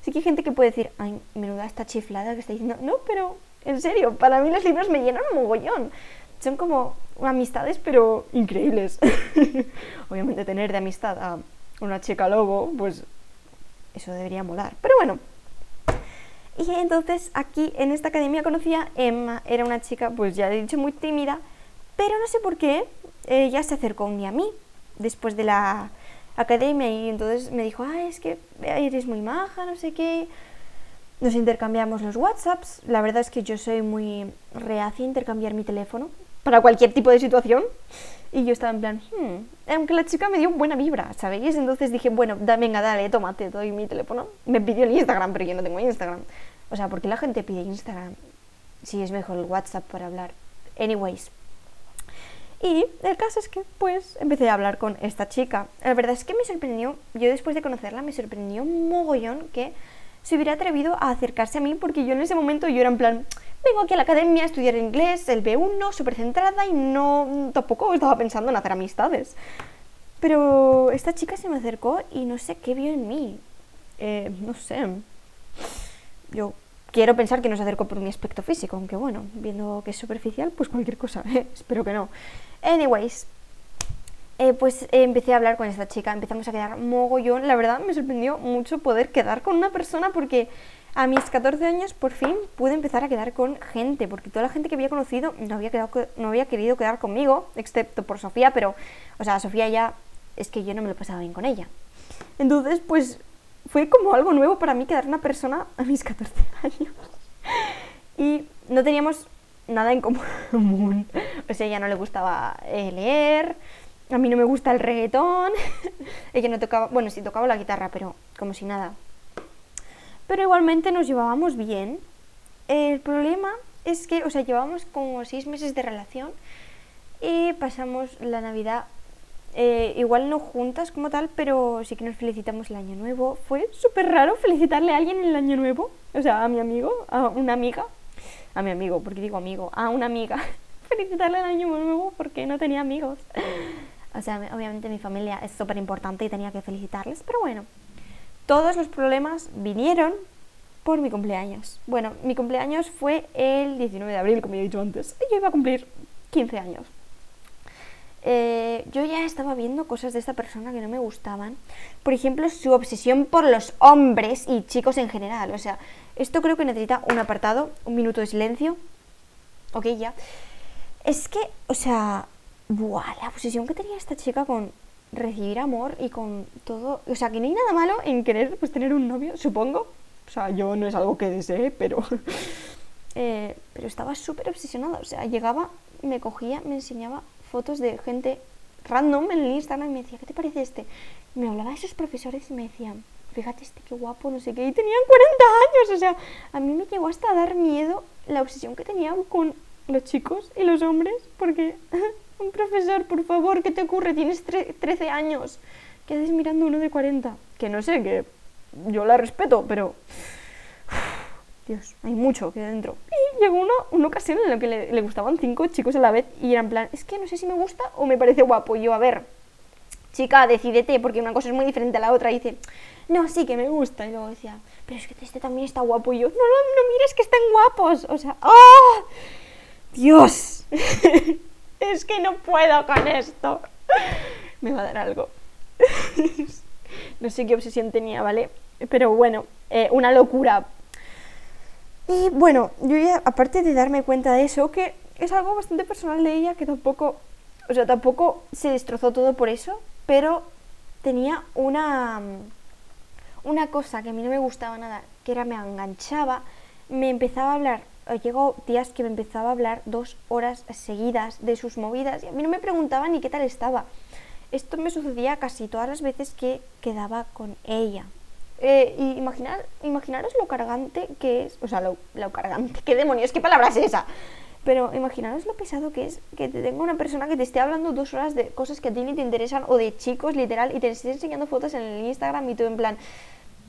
Sí que hay gente que puede decir, ay, menuda esta chiflada que está diciendo. No, pero en serio, para mí los libros me llenan un mogollón. Son como amistades, pero increíbles. Obviamente tener de amistad a una chica lobo, pues eso debería molar. Pero bueno, y entonces aquí en esta academia conocí a Emma, era una chica, pues ya he dicho, muy tímida, pero no sé por qué ella se acercó ni a mí después de la academia y entonces me dijo, ah, es que eres muy maja, no sé qué. Nos intercambiamos los WhatsApps. La verdad es que yo soy muy reacia a intercambiar mi teléfono para cualquier tipo de situación. Y yo estaba en plan, hmm", aunque la chica me dio buena vibra, ¿sabéis? Entonces dije, bueno, da, venga, dale, tómate, te doy mi teléfono. Me pidió el Instagram, pero yo no tengo Instagram. O sea, ¿por qué la gente pide Instagram si es mejor el WhatsApp para hablar? Anyways. Y el caso es que, pues, empecé a hablar con esta chica. La verdad es que me sorprendió, yo después de conocerla, me sorprendió un mogollón que se hubiera atrevido a acercarse a mí porque yo en ese momento yo era en plan, vengo aquí a la academia a estudiar inglés, el B1, súper centrada y no, tampoco estaba pensando en hacer amistades. Pero esta chica se me acercó y no sé qué vio en mí. Eh, no sé. Yo quiero pensar que no se acercó por mi aspecto físico, aunque bueno, viendo que es superficial, pues cualquier cosa. Espero que no. Anyways, eh, pues eh, empecé a hablar con esta chica, empezamos a quedar mogollón. La verdad me sorprendió mucho poder quedar con una persona porque a mis 14 años por fin pude empezar a quedar con gente, porque toda la gente que había conocido no había, querido quedar conmigo, excepto por Sofía, pero, o sea, Sofía ya es que yo no me lo pasaba bien con ella. Entonces, pues fue como algo nuevo para mí quedar una persona a mis 14 años. Y no teníamos nada en común. O sea, ella no le gustaba eh, leer, a mí no me gusta el reggaetón. ella no tocaba, bueno, sí tocaba la guitarra, pero como si nada. Pero igualmente nos llevábamos bien. El problema es que, o sea, llevábamos como seis meses de relación y pasamos la Navidad eh, igual no juntas como tal, pero sí que nos felicitamos el año nuevo. Fue súper raro felicitarle a alguien en el año nuevo, o sea, a mi amigo, a una amiga, a mi amigo, porque digo amigo, a una amiga, felicitarle el año nuevo porque no tenía amigos. O sea, obviamente mi familia es súper importante y tenía que felicitarles, pero bueno, todos los problemas vinieron por mi cumpleaños. Bueno, mi cumpleaños fue el 19 de abril, como ya he dicho antes, y yo iba a cumplir 15 años. Eh, yo ya estaba viendo cosas de esta persona que no me gustaban. Por ejemplo, su obsesión por los hombres y chicos en general. O sea, esto creo que necesita un apartado, un minuto de silencio. Ok, ya. Es que, o sea, buah, la obsesión que tenía esta chica con recibir amor y con todo, o sea, que no hay nada malo en querer pues tener un novio, supongo. O sea, yo no es algo que desee, pero eh, pero estaba súper obsesionada, o sea, llegaba, me cogía, me enseñaba fotos de gente random en el Instagram y me decía, ¿qué te parece este? me hablaba de esos profesores y me decían, fíjate este qué guapo, no sé qué, y tenían 40 años, o sea, a mí me llegó hasta dar miedo la obsesión que tenían con los chicos y los hombres, porque un profesor, por favor, ¿qué te ocurre? Tienes 13 años, ¿qué haces mirando uno de 40? Que no sé, que yo la respeto, pero... Dios, hay mucho que dentro. Y llegó uno, una ocasión en la que le, gustaban cinco chicos a la vez y era en plan, es que no sé si me gusta o me parece guapo. Y yo, a ver, chica, decídete, porque una cosa es muy diferente a la otra. Y dice, no, sí que me gusta. Y luego decía, pero es que este también está guapo. Y yo, no, no, no mires que están guapos. O sea, ¡oh! Dios, es que no puedo con esto. Me va a dar algo. no sé qué obsesión tenía, ¿vale? Pero bueno, eh, una locura. Y bueno, yo ya, aparte de darme cuenta de eso, que es algo bastante personal de ella, que tampoco, o sea, tampoco se destrozó todo por eso, pero tenía una, una cosa que a mí no me gustaba nada, que era me enganchaba, me empezaba a hablar, llegó días que me empezaba a hablar dos horas seguidas de sus movidas y a mí no me preguntaba ni qué tal estaba. Esto me sucedía casi todas las veces que quedaba con ella. Eh, y imaginar, imaginaros lo cargante que es, o sea, lo, lo cargante, ¿qué demonios? ¿Qué palabra es esa? Pero imaginaros lo pesado que es que te tenga una persona que te esté hablando dos horas de cosas que a ti ni te interesan o de chicos, literal, y te esté enseñando fotos en el Instagram y tú en plan,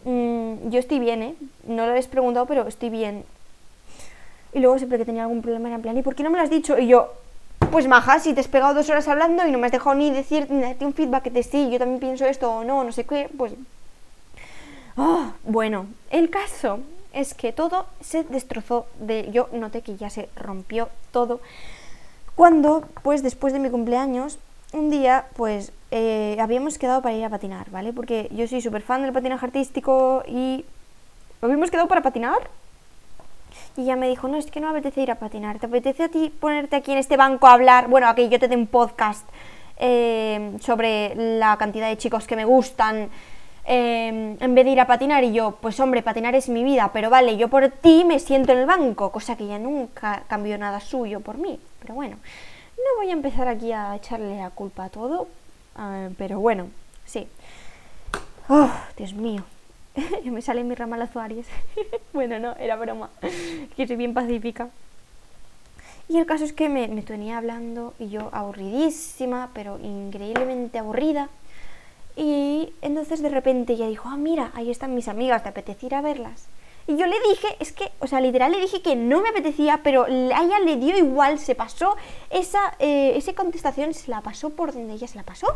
mm, yo estoy bien, ¿eh? No lo habéis preguntado, pero estoy bien. Y luego siempre que tenía algún problema era en plan, ¿y por qué no me lo has dicho? Y yo, pues maja, si te has pegado dos horas hablando y no me has dejado ni decir, ni darte un feedback que te sí, yo también pienso esto o no, no sé qué, pues... Oh, bueno, el caso es que todo se destrozó de yo noté que ya se rompió todo cuando pues después de mi cumpleaños un día pues eh, habíamos quedado para ir a patinar vale porque yo soy súper fan del patinaje artístico y habíamos quedado para patinar y ella me dijo no es que no apetece ir a patinar te apetece a ti ponerte aquí en este banco a hablar bueno aquí yo te dé un podcast eh, sobre la cantidad de chicos que me gustan Em, en vez de ir a patinar y yo, pues hombre, patinar es mi vida, pero vale, yo por ti me siento en el banco, cosa que ya nunca cambió nada suyo por mí. Pero bueno, no voy a empezar aquí a echarle la culpa a todo, ah, pero bueno, sí. Oh, Dios mío, me sale mi rama Aries. bueno, no, era broma, que soy bien pacífica. Y el caso es que me, me tenía hablando y yo aburridísima, pero increíblemente aburrida. Y entonces de repente ella dijo, ah, mira, ahí están mis amigas, ¿te apetece ir a verlas? Y yo le dije, es que, o sea, literal le dije que no me apetecía, pero a ella le dio igual, se pasó esa, eh, esa contestación, se la pasó por donde ella se la pasó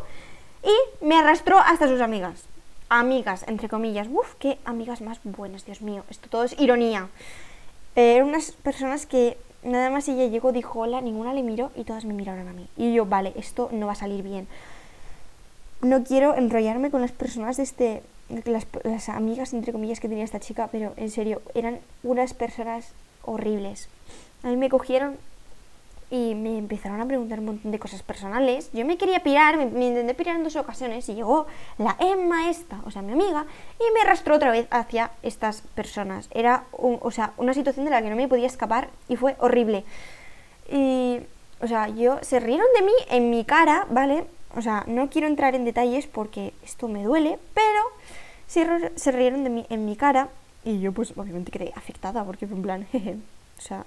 y me arrastró hasta sus amigas. Amigas, entre comillas. Uf, qué amigas más buenas, Dios mío. Esto todo es ironía. Eh, eran unas personas que nada más ella llegó, dijo hola, ninguna le miró y todas me miraron a mí. Y yo, vale, esto no va a salir bien no quiero enrollarme con las personas de este, las, las, amigas entre comillas que tenía esta chica, pero en serio, eran unas personas horribles. A mí me cogieron y me empezaron a preguntar un montón de cosas personales. Yo me quería pirar, me, intenté pirar en dos ocasiones y llegó la Emma esta, o sea, mi amiga, y me arrastró otra vez hacia estas personas. Era, o sea, una situación de la que no me podía escapar y fue horrible. Y, o sea, yo se rieron de mí en mi cara, ¿vale? O sea, no quiero entrar en detalles porque esto me duele, pero se, se rieron de mí en mi cara y yo pues obviamente quedé afectada porque fue en plan, jeje, o sea,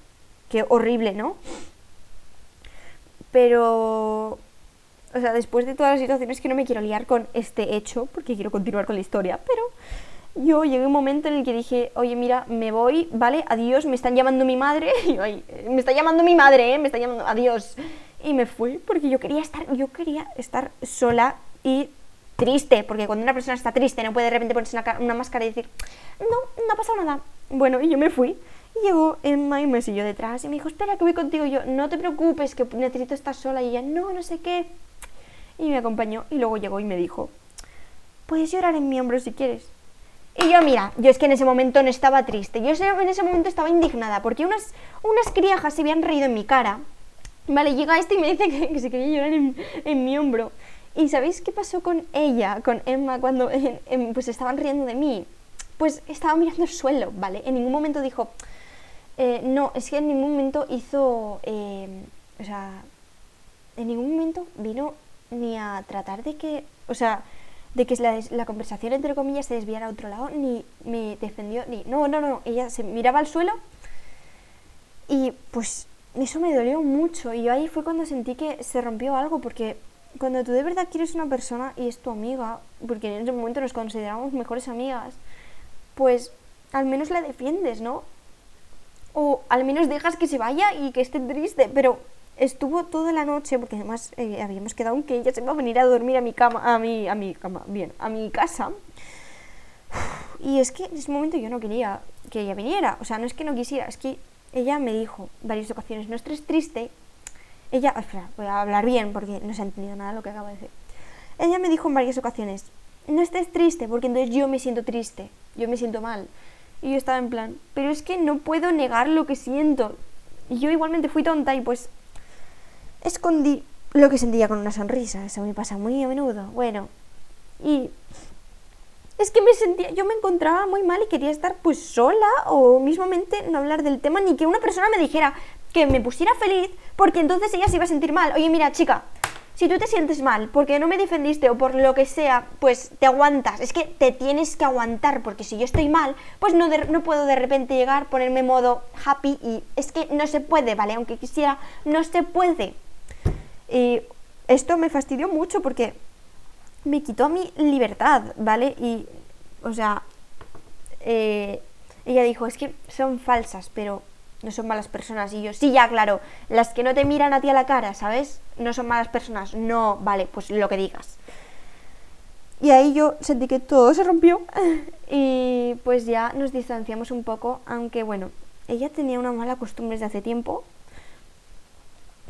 qué horrible, ¿no? Pero, o sea, después de todas las situaciones que no me quiero liar con este hecho, porque quiero continuar con la historia, pero yo llegué a un momento en el que dije, oye, mira, me voy, ¿vale? Adiós, me están llamando mi madre, y, me está llamando mi madre, ¿eh? Me está llamando, adiós y me fui porque yo quería estar, yo quería estar sola y triste, porque cuando una persona está triste no puede de repente ponerse una, máscara y decir, no, no ha pasado nada. Bueno, y yo me fui. Y llegó Emma y me siguió detrás y me dijo, espera que voy contigo. Yo, no te preocupes, que necesito estar sola. Y ella, no, no sé qué. Y me acompañó y luego llegó y me dijo, puedes llorar en mi hombro si quieres. Y yo, mira, yo es que en ese momento no estaba triste. Yo en ese momento estaba indignada porque unas, unas criajas se habían reído en mi cara Vale, llega este y me dice que, se quería llorar en, mi hombro. ¿Y sabéis qué pasó con ella, con Emma, cuando pues estaban riendo de mí? Pues estaba mirando el suelo, ¿vale? En ningún momento dijo, eh, no, es que en ningún momento hizo, eh, o sea, en ningún momento vino ni a tratar de que, o sea, de que la, la, conversación entre comillas se desviara a otro lado, ni me defendió, ni, no, no, no, ella se miraba al suelo y pues eso me dolió mucho y ahí fue cuando sentí que se rompió algo porque cuando tú de verdad quieres una persona y es tu amiga, porque en ese momento nos consideramos mejores amigas, pues al menos la defiendes, ¿no? O al menos dejas que se vaya y que esté triste, pero estuvo toda la noche, porque además eh, habíamos quedado que ella se iba a venir a dormir a mi cama, a mi, a mi cama, bien, a mi casa. Y es que en ese momento yo no quería que ella viniera, o sea, no es que no quisiera, es que ella me dijo varias ocasiones, no estés triste. Ella, espera, voy a hablar bien porque no se ha entendido nada lo que acabo de decir. Ella me dijo en varias ocasiones, no estés triste porque entonces yo me siento triste, yo me siento mal. Y yo estaba en plan, pero es que no puedo negar lo que siento. Y yo igualmente fui tonta y pues escondí lo que sentía con una sonrisa. Eso me pasa muy a menudo. Bueno, y es que me sentía, yo me encontraba muy mal y quería estar pues sola o mismamente no hablar del tema ni que una persona me dijera que me pusiera feliz porque entonces ella se iba a sentir mal. Oye, mira, chica, si tú te sientes mal porque no me defendiste o por lo que sea, pues te aguantas. Es que te tienes que aguantar porque si yo estoy mal, pues no, no puedo de repente llegar, ponerme modo happy y es que no se puede, ¿vale? Aunque quisiera, no se puede. Y esto me fastidió mucho porque me quitó mi libertad, ¿vale? Y, o sea, eh, ella dijo, es que son falsas, pero no son malas personas. Y yo, sí, ya, claro, las que no te miran a ti a la cara, ¿sabes? No son malas personas. No, vale, pues lo que digas. Y ahí yo sentí que todo se rompió y pues ya nos distanciamos un poco, aunque bueno, ella tenía una mala costumbre desde hace tiempo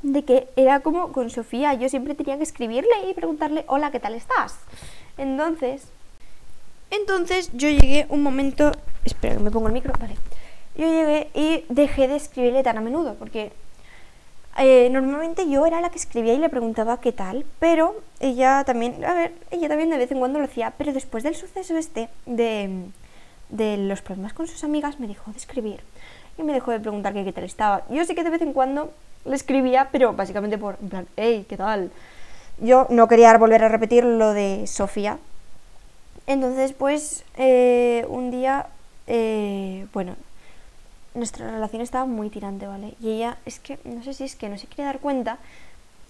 de que era como con Sofía, yo siempre tenía que escribirle y preguntarle, hola, ¿qué tal estás? Entonces, entonces yo llegué un momento, espera que me pongo el micro, vale. Yo llegué y dejé de escribirle tan a menudo, porque eh, normalmente yo era la que escribía y le preguntaba qué tal, pero ella también, a ver, ella también de vez en cuando lo hacía, pero después del suceso este de, de los problemas con sus amigas me dejó de escribir y me dejó de preguntar qué tal estaba. Yo sé que de vez en cuando le escribía, pero básicamente por, en plan, hey, ¿qué tal? Yo no quería volver a repetir lo de Sofía. Entonces, pues, eh, un día, eh, bueno, nuestra relación estaba muy tirante, ¿vale? Y ella, es que, no sé si es que no se quería dar cuenta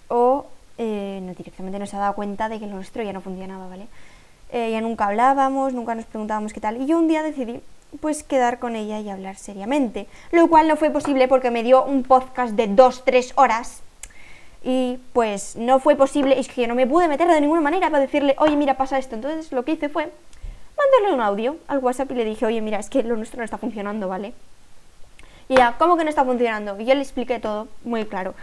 o eh, no, directamente no se ha dado cuenta de que lo nuestro ya no funcionaba, ¿vale? ya nunca hablábamos, nunca nos preguntábamos qué tal. Y yo un día decidí pues quedar con ella y hablar seriamente. Lo cual no fue posible porque me dio un podcast de 2-3 horas y pues no fue posible, es que no me pude meter de ninguna manera para decirle, oye, mira, pasa esto. Entonces lo que hice fue mandarle un audio al WhatsApp y le dije, oye, mira, es que lo nuestro no está funcionando, ¿vale? Y ella, ¿cómo que no está funcionando? Y yo le expliqué todo, muy claro.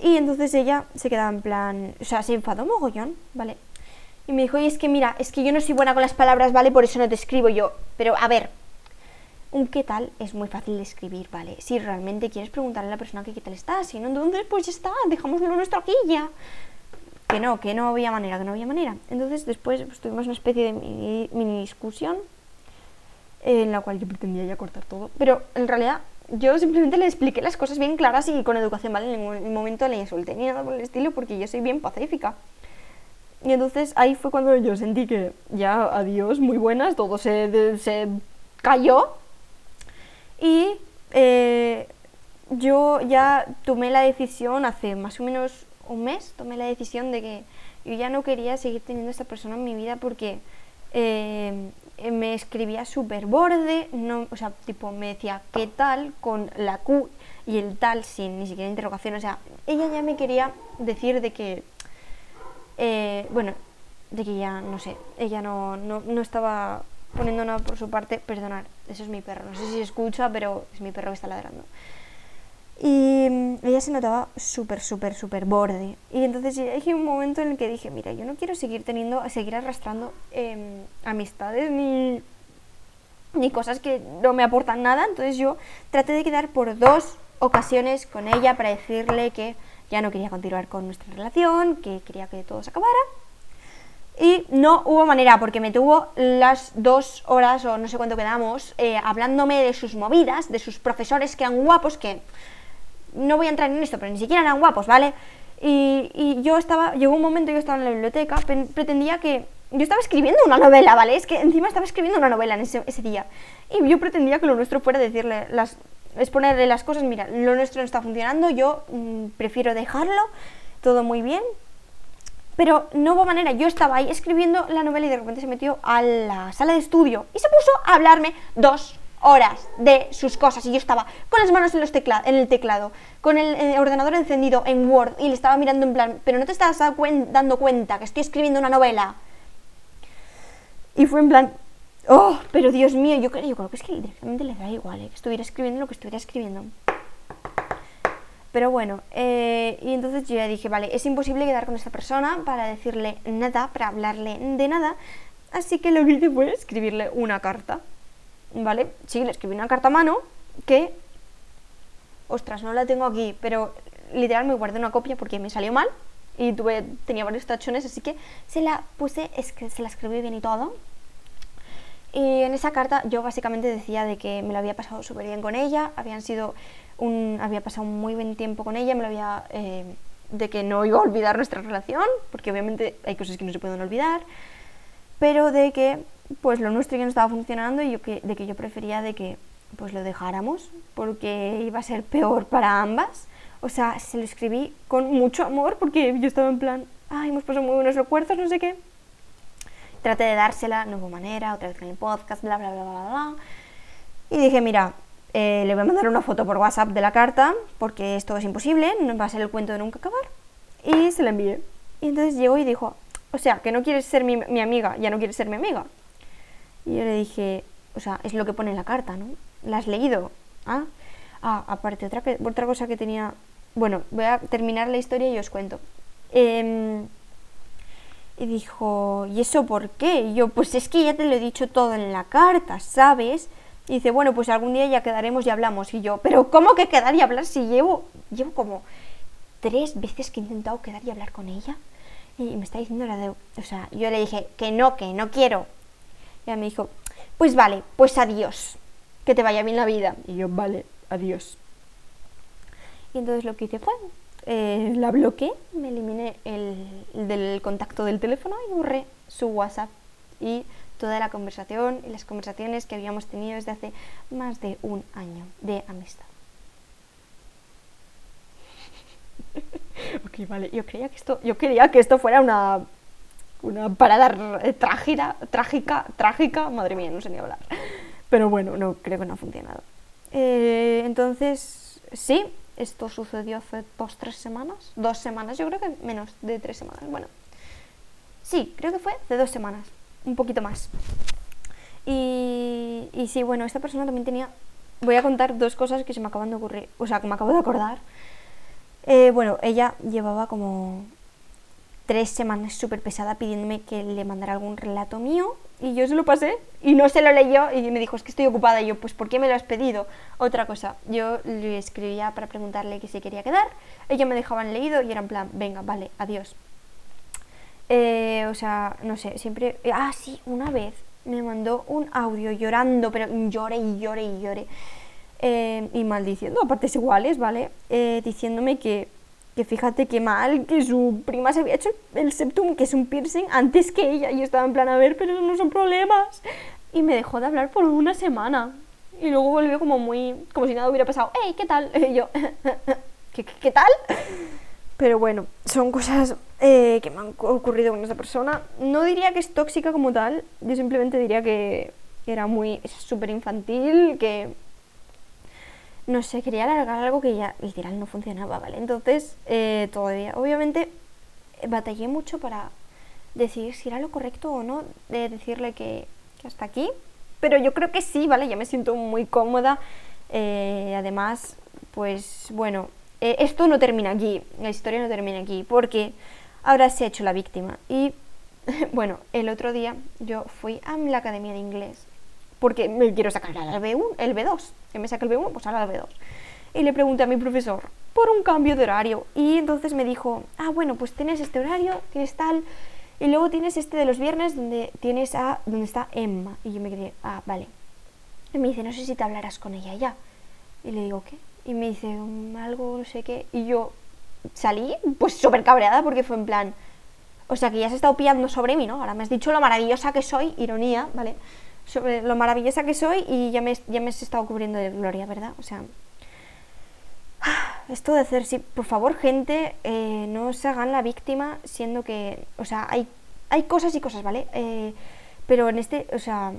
Y entonces ella se quedaba en plan, o sea, se enfadó mogollón, ¿vale? Y me dijo, oye, es que mira, es que yo no soy buena con las palabras, ¿vale? Por eso no te escribo yo. Pero a ver, un qué tal es muy fácil de escribir, ¿vale? Si realmente quieres preguntarle a la persona que qué tal está, si no, entonces pues ya está, dejámoslo nuestro aquí ya. Que no, que no había manera, que no había manera. Entonces después pues, tuvimos una especie de mini, discusión en la cual yo pretendía ya cortar todo, pero en realidad yo simplemente le expliqué las cosas bien claras y con educación, ¿vale? En ningún momento le insulté ni nada por el estilo porque yo soy bien pacífica. Y entonces ahí fue cuando yo sentí que ya, adiós, muy buenas, todo se, se cayó y eh, yo ya tomé la decisión hace más o menos un mes, tomé la decisión de que yo ya no quería seguir teniendo a esta persona en mi vida porque eh, me escribía súper borde, no, o sea, tipo me decía qué tal con la Q y el tal sin ni siquiera interrogación, o sea, ella ya me quería decir de que, eh, bueno, de que ya, no sé, ella no, no, no estaba poniendo nada por su parte, perdonar, eso es mi perro, no sé si escucha, pero es mi perro que está ladrando. Y mm, ella se notaba súper, súper, súper borde. Y entonces hay un momento en el que dije, mira, yo no quiero seguir teniendo, seguir arrastrando em, amistades ni, ni cosas que no me aportan nada. Entonces yo traté de quedar por dos ocasiones con ella para decirle que ya no quería continuar con nuestra relación, que quería que todo se acabara. Y no hubo manera, porque me tuvo las dos horas o no sé cuánto quedamos, eh, hablándome de sus movidas, de sus profesores que eran guapos, que no voy a entrar en esto, pero ni siquiera eran guapos, ¿vale? Y, y yo estaba, llegó un momento, yo estaba en la biblioteca, pretendía que yo estaba escribiendo una novela, ¿vale? Es que encima estaba escribiendo una novela en ese, ese día. Y yo pretendía que lo nuestro fuera decirle las, exponerle las cosas, mira, lo nuestro no está funcionando, yo mm, prefiero dejarlo, todo muy bien. Pero no hubo manera, yo estaba ahí escribiendo la novela y de repente se metió a la sala de estudio y se puso a hablarme dos horas de sus cosas y yo estaba con las manos en, los en el teclado, con el, el, ordenador encendido en Word y le estaba mirando en plan, pero no te estás dando cuenta que estoy escribiendo una novela. Y fue en plan, oh, pero Dios mío, yo, creo, yo creo que es que directamente le da igual, ¿eh? que estuviera escribiendo lo que estuviera escribiendo. Pero bueno, eh, y entonces yo ya dije, vale, es imposible quedar con esta persona para decirle nada, para hablarle de nada. Así que lo que hice fue escribirle una carta. ¿Vale? Sí, le escribí una carta a mano que... Ostras, no la tengo aquí, pero literal me guardé una copia porque me salió mal y tuve, tenía varios tachones, así que se la puse, es que se la escribí bien y todo. Y en esa carta yo básicamente decía de que me lo había pasado súper bien con ella, habían sido un, había pasado un muy buen tiempo con ella, me lo había, eh, de que no iba a olvidar nuestra relación, porque obviamente hay cosas que no se pueden olvidar, pero de que pues lo nuestro ya no estaba funcionando y yo que, de que yo prefería de que pues lo dejáramos, porque iba a ser peor para ambas o sea, se lo escribí con mucho amor porque yo estaba en plan, ay, hemos pasado muy buenos recuerdos, no sé qué. Traté de dársela, no hubo manera, otra vez con el podcast, bla, bla, bla, bla, bla. Y dije, mira, eh, le voy a mandar una foto por WhatsApp de la carta porque esto es imposible, no va a ser el cuento de nunca acabar. Y se la envié. Y entonces llegó y dijo, o sea, que no quieres ser mi, mi amiga, ya no quieres ser mi amiga. Y yo le dije, o sea, es lo que pone en la carta, ¿no? ¿La has leído? Ah, ah aparte, otra, otra cosa que tenía bueno, voy a terminar la historia y os cuento. Em, y dijo, ¿y eso por qué? Y yo, pues es que ya te lo he dicho todo en la carta, ¿sabes? Y dice, bueno, pues algún día ya quedaremos y hablamos. Y yo, pero ¿cómo que quedar y hablar si llevo, llevo como tres veces que he intentado quedar y hablar con ella? Y me está diciendo la de... O sea, yo le dije, que no, que no quiero. Ella me dijo, pues vale, pues adiós. Que te vaya bien la vida. Y yo, vale, adiós. Y entonces lo que hice fue, eh, la bloqueé, me eliminé el, del contacto del teléfono y borré su WhatsApp y toda la conversación y las conversaciones que habíamos tenido desde hace más de un año de amistad. ok, vale, yo creía que esto, yo quería que esto fuera una, una parada trágica, trágica, trágica, madre mía, no sé ni hablar. Pero bueno, no, creo que no ha funcionado. Eh, entonces, sí, esto sucedió hace dos, tres semanas. Dos semanas, yo creo que menos de tres semanas. Bueno, sí, creo que fue de dos semanas. Un poquito más. Y, y sí, bueno, esta persona también tenía... Voy a contar dos cosas que se me acaban de ocurrir. O sea, que me acabo de acordar. Eh, bueno, ella llevaba como tres semanas súper pesada pidiéndome que le mandara algún relato mío y yo se lo pasé y no se lo leyó y me dijo, es que estoy ocupada. Y yo, pues, ¿por qué me lo has pedido? Otra cosa, yo le escribía para preguntarle que se quería quedar, ella me dejaban leído y era en plan, venga, vale, adiós. Eh, o sea, no sé, siempre... Ah, sí, una vez me mandó un audio llorando, pero llore y llore y llore. Eh, y maldiciendo, a partes iguales, ¿vale? Eh, diciéndome que que fíjate qué mal que su prima se había hecho el septum, que es un piercing, antes que ella. Y estaba en plan, a ver, pero eso no son problemas. Y me dejó de hablar por una semana. Y luego volvió como muy, como si nada hubiera pasado. ¡Hey, qué tal! Y yo, ¿qué, qué, tal? Pero bueno, son cosas eh, que me han ocurrido con esa persona. No diría que es tóxica como tal, yo simplemente diría que era muy súper infantil, que no sé, quería alargar algo que ya literal no funcionaba, ¿vale? Entonces, eh, todavía, obviamente, batallé mucho para decidir si era lo correcto o no de decirle que, hasta aquí. Pero yo creo que sí, ¿vale? Ya me siento muy cómoda. Eh, además, pues bueno, eh, esto no termina aquí, la historia no termina aquí, porque ahora se ha hecho la víctima. Y bueno, el otro día yo fui a la academia de inglés porque me quiero sacar el B1, el B2. Que me saque el B1, pues ahora el B2. Y le pregunté a mi profesor por un cambio de horario. Y entonces me dijo, ah, bueno, pues tienes este horario, tienes tal. Y luego tienes este de los viernes donde tienes a donde está Emma. Y yo me quedé, ah, vale. Y me dice, no sé si te hablarás con ella ya. Y le digo, ¿qué? Y me dice, "Mm, algo, no sé qué. Y yo salí, pues súper cabreada, porque fue en plan. O sea, que ya se está pillando sobre mí, ¿no? Ahora me has dicho lo maravillosa que soy, ironía, ¿vale? Sobre lo maravillosa que soy y ya me, ya me has estado cubriendo de gloria, ¿verdad? O sea. Esto de hacer, sí, por favor, gente, eh, no se hagan la víctima, siendo que, o sea, hay, hay cosas y cosas, ¿vale? Eh, pero en este, o sea,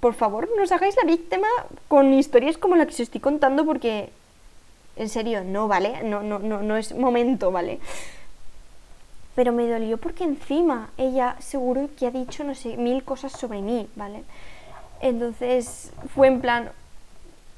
por favor, no os hagáis la víctima con historias como la que os estoy contando, porque, en serio, no, ¿vale? No, no, no, no es momento, ¿vale? Pero me dolió porque encima ella seguro que ha dicho, no sé, mil cosas sobre mí, ¿vale? Entonces fue en plan,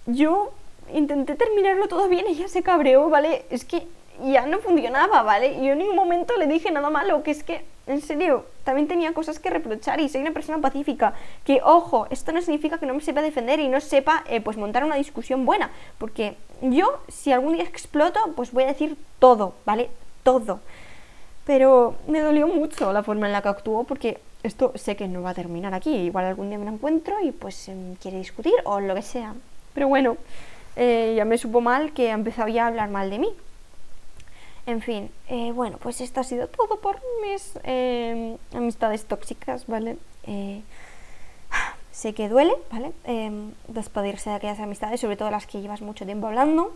yo intenté terminarlo todo bien, ella se cabreó, ¿vale? Es que ya no funcionaba, ¿vale? Yo en ningún momento le dije nada malo, que es que, en serio, también tenía cosas que reprochar y soy una persona pacífica. Que, ojo, esto no significa que no me sepa defender y no sepa, eh, pues, montar una discusión buena. Porque yo, si algún día exploto, pues voy a decir todo, ¿vale? Todo. Pero me dolió mucho la forma en la que actuó porque esto sé que no va a terminar aquí. Igual algún día me la encuentro y pues em, quiere discutir o lo que sea. Pero bueno, eh, ya me supo mal que ha empezado ya a hablar mal de mí. En fin, eh, bueno, pues esto ha sido todo por mis eh, amistades tóxicas, ¿vale? Eh, sé que duele, ¿vale? Em, despedirse de aquellas amistades, sobre todo las que llevas mucho tiempo hablando.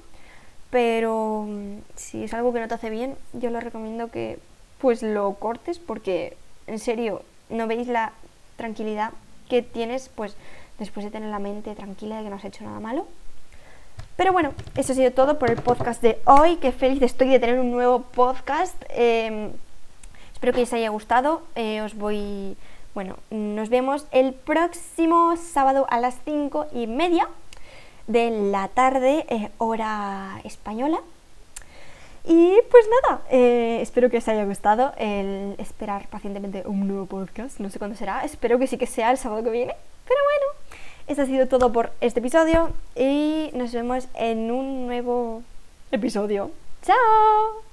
Pero mm, si es algo que no te hace bien, yo le recomiendo que pues lo cortes porque en serio no veis la tranquilidad que tienes pues después de tener la mente tranquila de que no has hecho nada malo. Pero bueno, eso ha sido todo por el podcast de hoy. Qué feliz estoy de tener un nuevo podcast. Eh, espero que os haya gustado. Eh, os voy. Bueno, nos vemos el próximo sábado a las 5 y media de la tarde, eh, hora española. Y pues nada, eh, espero que os haya gustado el esperar pacientemente un nuevo podcast. No sé cuándo será, espero que sí que sea el sábado que viene. Pero bueno, esto ha sido todo por este episodio y nos vemos en un nuevo episodio. ¡Chao!